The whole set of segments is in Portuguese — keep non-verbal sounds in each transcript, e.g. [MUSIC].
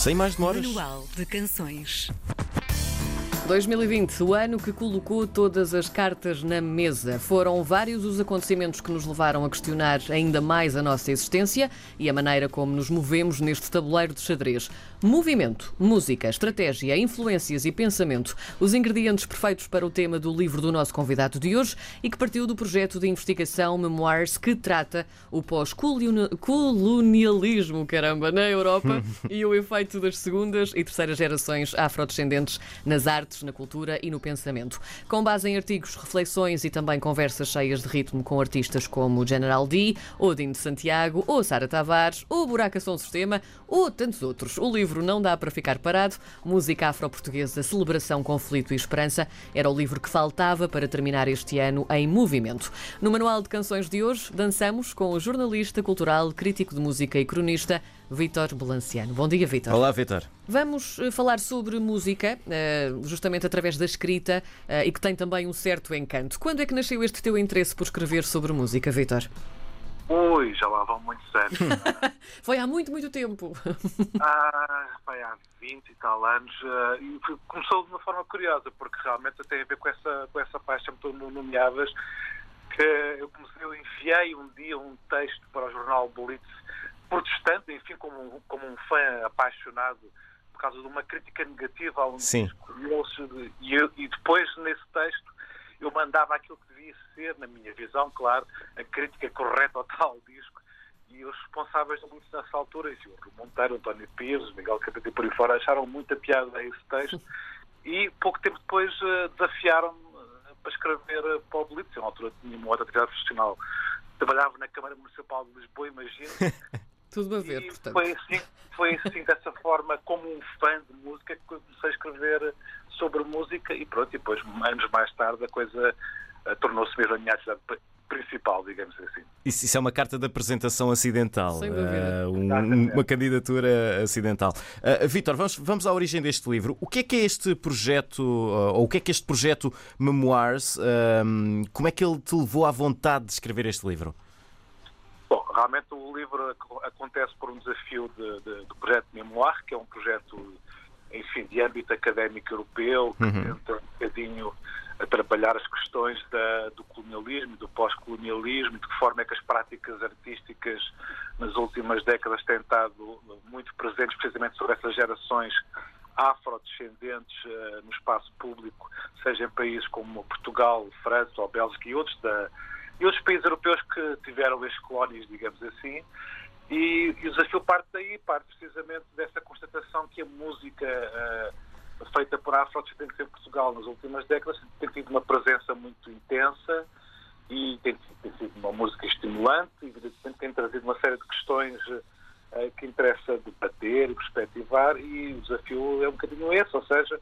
Sem mais demoras. Manual de Canções. 2020, o ano que colocou todas as cartas na mesa. Foram vários os acontecimentos que nos levaram a questionar ainda mais a nossa existência e a maneira como nos movemos neste tabuleiro de xadrez. Movimento, música, estratégia, influências e pensamento, os ingredientes perfeitos para o tema do livro do nosso convidado de hoje e que partiu do projeto de investigação Memoirs que trata o pós-colonialismo, caramba, na Europa [LAUGHS] e o efeito das segundas e terceiras gerações afrodescendentes nas artes, na cultura e no pensamento. Com base em artigos, reflexões e também conversas cheias de ritmo com artistas como General D, Odin de Santiago, ou Sara Tavares, ou Buraca Som Sistema, ou tantos outros. O livro Não Dá para Ficar Parado, Música Afro-Portuguesa, Celebração, Conflito e Esperança, era o livro que faltava para terminar este ano em movimento. No Manual de Canções de hoje, dançamos com o jornalista cultural, crítico de música e cronista, Vítor Belanciano. Bom dia, Vítor. Olá, Vitor. Vamos eh, falar sobre música, eh, justamente através da escrita, eh, e que tem também um certo encanto. Quando é que nasceu este teu interesse por escrever sobre música, Vítor? Ui, já lá vão muitos anos. [LAUGHS] Foi há muito, muito tempo. [LAUGHS] ah, há 20 e tal anos. começou de uma forma curiosa, porque realmente tem a ver com essa, com essa paixão que tu nomeavas, que eu comecei, eu enviei um dia um texto para o jornal Blitz, protestante, enfim, como, um- como um fã apaixonado, por causa de uma crítica negativa a um Sim. disco. E, e eu- e depois, nesse texto, eu mandava aquilo que devia ser, na minha visão, claro, a crítica correta ao [LAUGHS] tal disco. E os responsáveis do Blitz nessa altura, enfim, o Monteiro, António Pires, Miguel Capeta e por aí fora, acharam muita piada a esse texto. E pouco tempo depois eh, desafiaram-me eh, para escrever eh, para o Blitz. Eu, na altura tinha uma outra atividade profissional. Trabalhava na Câmara Municipal de Lisboa, imagino. [LAUGHS] Tudo a ver, E portanto. foi assim, foi assim, dessa forma, como um fã de música, que comecei a escrever sobre música e pronto, e depois, anos mais tarde, a coisa eh, tornou-se mesmo a minha atividade pri- principal, digamos assim. Isso, isso é uma carta de apresentação acidental. Sem dúvida. Ah, um- uma candidatura acidental. Ah, Vitor, vamos, vamos à origem deste livro. O que é que é este projeto, ah, ou o que é que este projeto Memoirs, ah, como é que ele te levou à vontade de escrever este livro? Realmente o livro ac- acontece por um desafio de- de- do projeto Memoir, que é um projeto, enfim, de âmbito académico europeu, que tenta um bocadinho a trabalhar as questões da- do colonialismo, do pós-colonialismo, de que forma é que as práticas artísticas nas últimas décadas têm estado muito presentes precisamente sobre essas gerações afrodescendentes eh, no espaço público, seja em países como Portugal, França ou Bélgica e outros da, e outros países europeus que tiveram ex-colónias, digamos assim. E, e o desafio parte daí, parte precisamente dessa constatação que a música eh, feita por afrodescendentes em Portugal nas últimas décadas tem tido uma presença muito intensa e tem, tem sido uma música estimulante e evidentemente tem trazido uma série de questões eh, que interessa debater e perspectivar e o desafio é um bocadinho esse, ou seja,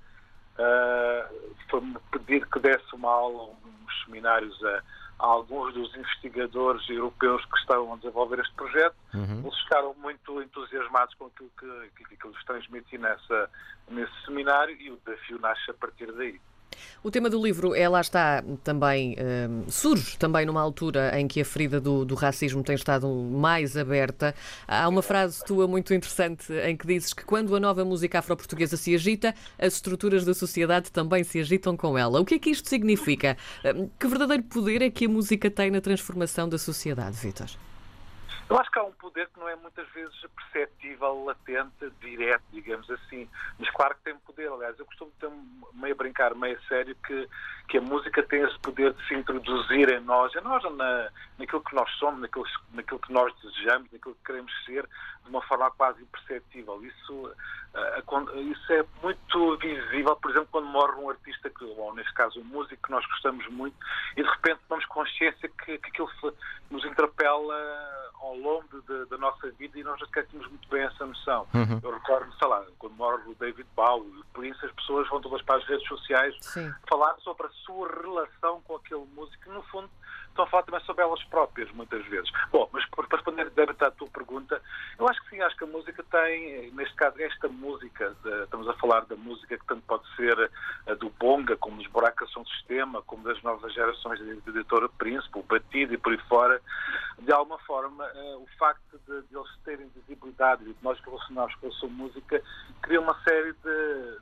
Uh, foi-me pedir que desse uma aula, uns seminários a, a alguns dos investigadores europeus que estavam a desenvolver este projeto. Eles ficaram muito entusiasmados com aquilo que, que, que eu lhes transmiti nessa, nesse seminário e o desafio nasce a partir daí. O tema do livro é, lá está, também hum, surge também numa altura em que a ferida do, do racismo tem estado mais aberta. Há uma frase tua muito interessante em que dizes que quando a nova música afro-portuguesa se agita, as estruturas da sociedade também se agitam com ela. O que é que isto significa? Hum, Que verdadeiro poder é que a música tem na transformação da sociedade, Vítor? Eu acho que há um poder que não é muitas vezes perceptível, latente, direto, digamos assim. Mas claro que tem poder. Aliás, eu costumo ter meio a brincar, meio a sério, que, que a música tem esse poder de se introduzir em nós, em nós, na, naquilo que nós somos, naquilo, naquilo que nós desejamos, naquilo que queremos ser, de uma forma quase imperceptível. Isso, acon- isso é muito visível, por exemplo, quando morre um artista, que, ou neste caso um músico que nós gostamos muito, e de repente tomamos consciência que, que aquilo nos interpela ao longo de- da nossa vida e nós já tínhamos muito bem essa noção. Eu recordo, sei lá, quando morre o David Bowie. Por isso as pessoas vão todas para as redes sociais Sim. falar sobre a sua relação com aquele músico, que no fundo estão a falar também sobre elas próprias, muitas vezes. Bom, mas para responder à tua pergunta, eu acho que sim, acho que a música tem, neste caso, esta música, de, estamos a falar da música que tanto pode ser a do Bonga, como dos Buracos São Sistema, como das novas gerações de editora Príncipe, o Batido e por aí fora, de alguma forma, uh, o facto de, de, eles terem visibilidade e de nós relacionarmos com a sua música cria uma série de,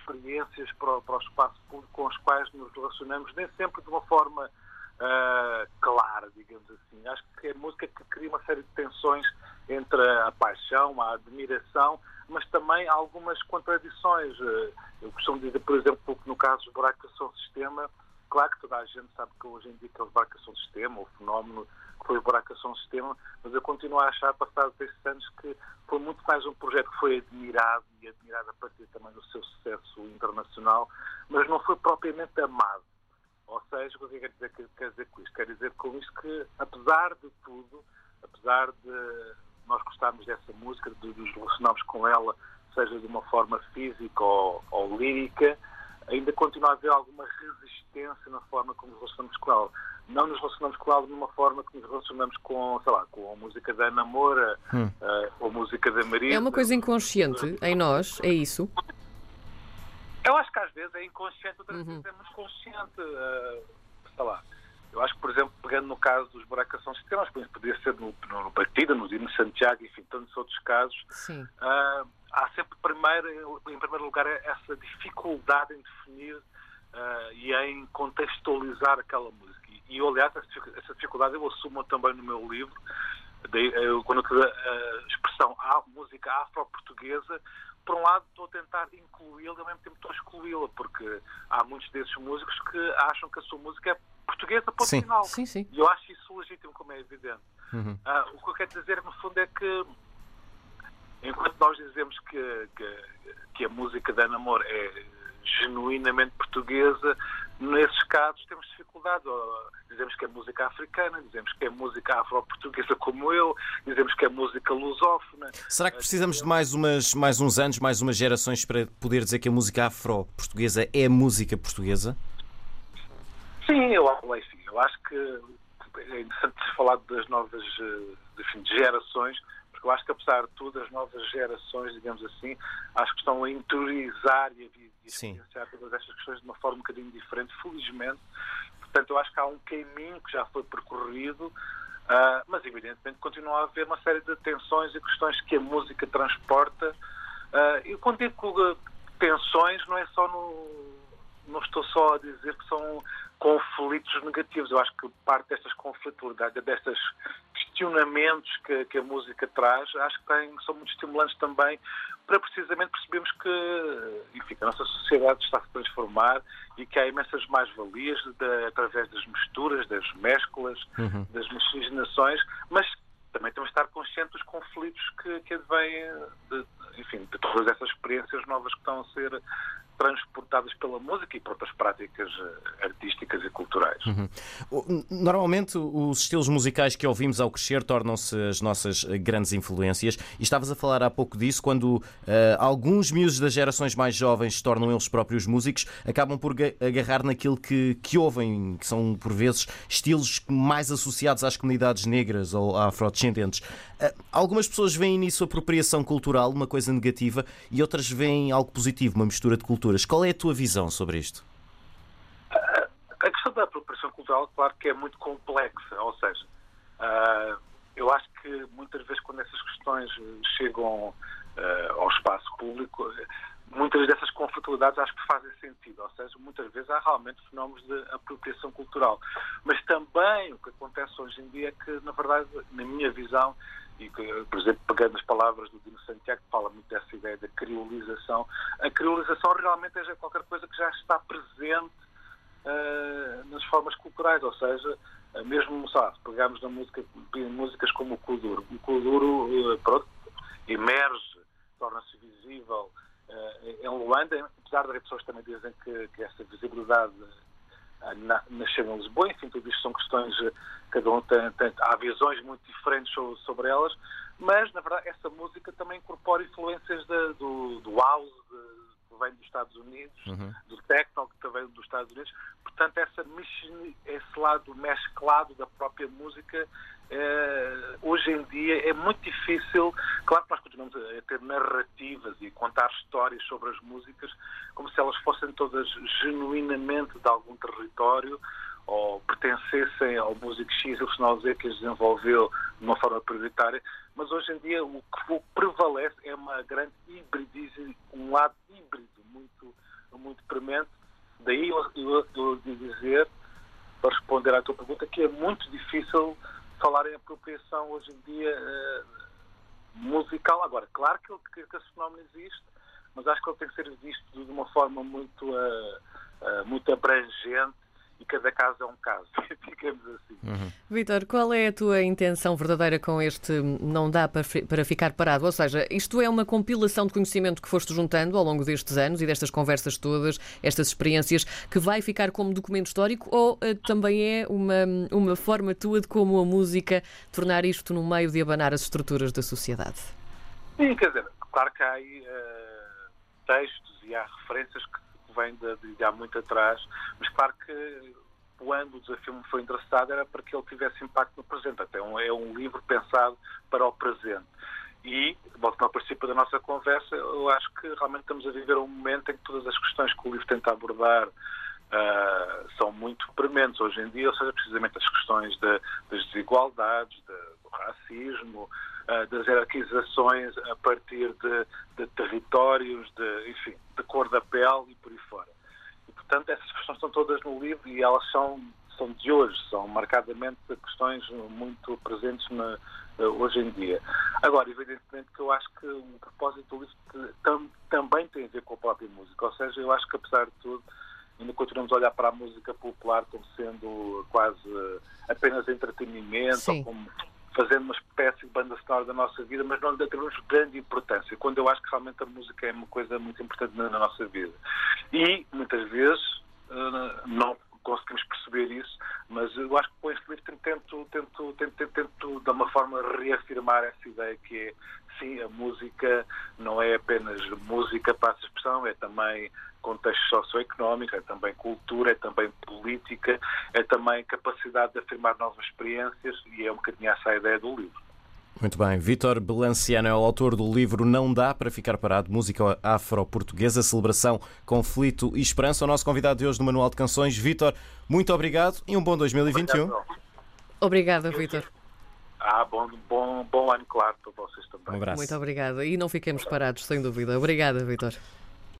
experiências para, para, o espaço público com as quais nos relacionamos, nem sempre de uma forma uh, clara, digamos assim. Acho que é música que cria uma série de tensões entre a paixão, a admiração, mas também algumas contradições. Uh, eu costumo dizer, por exemplo, que no caso dos buracos são sistema, claro que toda a gente sabe que hoje em dia que os buracos são sistema, o fenómeno que foi o buracos são sistema, mas eu continuo a achar, passados estes anos, que foi muito mais um projeto que foi admirado e admirado a partir também do seu sucesso internacional, mas não foi propriamente amado. Ou seja, o que quer dizer, quer dizer com isto? Quer dizer com isto que, apesar de tudo, apesar de nós gostarmos dessa música, de nos relacionarmos com ela, seja de uma forma física ou, ou lírica, ainda continua a haver alguma resistência na forma como nos relacionamos com ela. Não nos relacionamos com ela de uma forma que nos relacionamos com, sei lá, com a música da Ana Moura, hum. uh, ou a música da Maria. É uma coisa inconsciente em nós, é isso? Eu acho que às vezes é inconsciente, outras uhum. vezes é muito consciente. Uh, sei lá. Eu acho que, por exemplo, pegando no caso dos buracação sistemas, podia ser no, no, no Partido, no Dino Santiago, enfim, tantos outros casos. Uh, há sempre, primeiro, em primeiro lugar, essa dificuldade em definir uh, e em contextualizar aquela música. E, eu, aliás, essa dificuldade eu assumo também no meu livro, eu, quando eu a expressão a música afro-portuguesa, por um lado estou a tentar incluí-la e ao mesmo tempo estou a excluí-la, porque há muitos desses músicos que acham que a sua música é portuguesa, ponto sim. final. Sim, sim. E eu acho isso legítimo, como é evidente. Uhum. Uh, o que eu quero dizer, no fundo, é que enquanto nós dizemos que, que, que a música da Namor é genuinamente portuguesa, nesses casos temos dificuldade. Dizemos que é música africana, dizemos que é música afro-portuguesa como eu, dizemos que é música lusófona. Será que precisamos de mais, umas, mais uns anos, mais umas gerações para poder dizer que a música afro-portuguesa é música portuguesa? Sim, eu, eu acho que é interessante falar das novas eh, gerações, porque eu acho que, apesar de tudo, as novas gerações, digamos assim, acho que estão a interiorizar e a vivenciar todas estas questões de uma forma um bocadinho diferente, felizmente. Portanto, eu acho que há um caminho que já foi percorrido, uh, mas evidentemente continua a haver uma série de tensões e questões que a música transporta. Uh, e quando digo tensões, não é só no. Não estou só a dizer que são conflitos negativos. Eu acho que parte destas conflitualidades, destes questionamentos que, que, a música traz, acho que tem, são muito estimulantes também para precisamente percebermos que enfim, a nossa sociedade está a se transformar e que há imensas mais-valias através das misturas, das mesclas, uhum. das miscigenações, mas também temos de estar conscientes dos conflitos que, que advêm de, enfim, de todas essas experiências novas que estão a ser transportadas pela música e por outras práticas eh, artísticas e culturais. Uhum. Normalmente, os estilos musicais que ouvimos ao crescer tornam-se as nossas eh, grandes influências. E estavas a falar há pouco disso, quando uh, alguns miúdos das gerações mais jovens se tornam eles próprios músicos, acabam por agarrar naquilo que, que ouvem, que são, por vezes, estilos mais associados às comunidades negras ou afrodescendentes. Uh, algumas pessoas veem nisso apropriação cultural, uma coisa negativa, e outras veem algo positivo, uma mistura de cultura Qual é a tua visão sobre isto? A questão da apropriação cultural, claro que é muito complexa, ou seja, uh, eu acho que muitas vezes quando essas questões chegam uh, ao espaço público, muitas dessas conflitualidades acho que fazem sentido, ou seja, muitas vezes há realmente fenómenos de apropriação cultural. Mas também o que acontece hoje em dia é que, na verdade, na minha visão, e que, por exemplo, pegando as palavras do Dino Santiago, que fala muito dessa ideia da criolização, a criolização realmente é qualquer coisa que já está presente uh, nas formas culturais, ou seja, mesmo, sabe, se pegarmos na música, músicas como o Kuduro, o Kuduro, uh, pronto, emerge, torna-se visível em Luanda, apesar de as pessoas também dizem que, que essa visibilidade na, nascer em Lisboa, enfim, tudo isto são questões, cada um tem, tem, há visões muito diferentes sobre, sobre, elas, mas na verdade essa música também incorpora influências de, do, do house, de, que vem dos Estados Unidos, uhum. do techno que vem dos Estados Unidos, portanto essa, esse lado mesclado da própria música Uh, hoje em dia é muito difícil. Claro que nós continuamos a ter narrativas e contar histórias sobre as músicas como se elas fossem todas genuinamente de algum território ou pertencessem ao músico X ou Z que as desenvolveu de uma forma prioritária, mas hoje em dia o que prevalece é uma grande hibridização, um lado híbrido muito, muito premente. Daí eu, eu, eu dizer, para responder à tua pergunta, que é muito difícil falar em apropriação hoje em dia uh, musical. Agora, claro que, que, esse fenómeno existe, mas acho que ele tem que ser visto de uma forma muito, uh, uh, muito abrangente e cada caso é um caso, [LAUGHS] digamos assim. Uhum. Vitor, qual é a tua intenção verdadeira com este Não Dá para, para Ficar Parado? Ou seja, isto é uma compilação de conhecimento que foste juntando ao longo destes anos e destas conversas todas, estas experiências, que vai ficar como documento histórico ou uh, também é uma, uma forma tua de como a música tornar isto no meio de abanar as estruturas da sociedade? Sim, quer dizer, claro que há aí uh, textos e há referências que vem de, de, há muito atrás, mas claro que quando o desafio me foi interessado era para que ele tivesse impacto no presente. Até um, é um livro pensado para o presente. E, voltando ao princípio da nossa conversa, eu acho que realmente estamos a viver um momento em que todas as questões que o livro tenta abordar uh, são muito prementes hoje em dia, ou seja, precisamente as questões de, das desigualdades, de, do racismo, uh, das hierarquizações a partir de, de territórios, de, enfim, de cor da pele e por aí fora. E, portanto, essas questões estão todas no livro e elas são, são de hoje, são marcadamente questões muito presentes na, eh, hoje em dia. Agora, evidentemente que eu acho que o propósito do livro tam, também tem a ver com a própria música, ou seja, eu acho que apesar de tudo, ainda continuamos a olhar para a música popular como sendo quase apenas entretenimento, Sim. ou como fazendo uma espécie de banda sonora da nossa vida, mas não lhe damos grande importância, quando eu acho que realmente a música é uma coisa muito importante na, nossa vida. E, muitas vezes, uh, não conseguimos perceber isso, mas eu acho que com este livro tento, tento, tento, tento, de uma forma reafirmar essa ideia que é, sim, a música não é apenas música para essa expressão, é também contexto socioeconómico, é também cultura, é também política, é também capacidade de afirmar novas experiências e é um bocadinho essa a ideia do livro. Muito bem. Vítor Belanciano é o autor do livro Não Dá para Ficar Parado, Música Afro-Portuguesa, Celebração, Conflito e Esperança. O nosso convidado de hoje no Manual de Canções. Vítor, muito obrigado e um bom 2021. Obrigada, Vítor. Ah, bom, bom, bom ano, claro, para vocês também. Um abraço. Muito obrigada. E não fiquemos parados, sem dúvida. Obrigada, Vítor.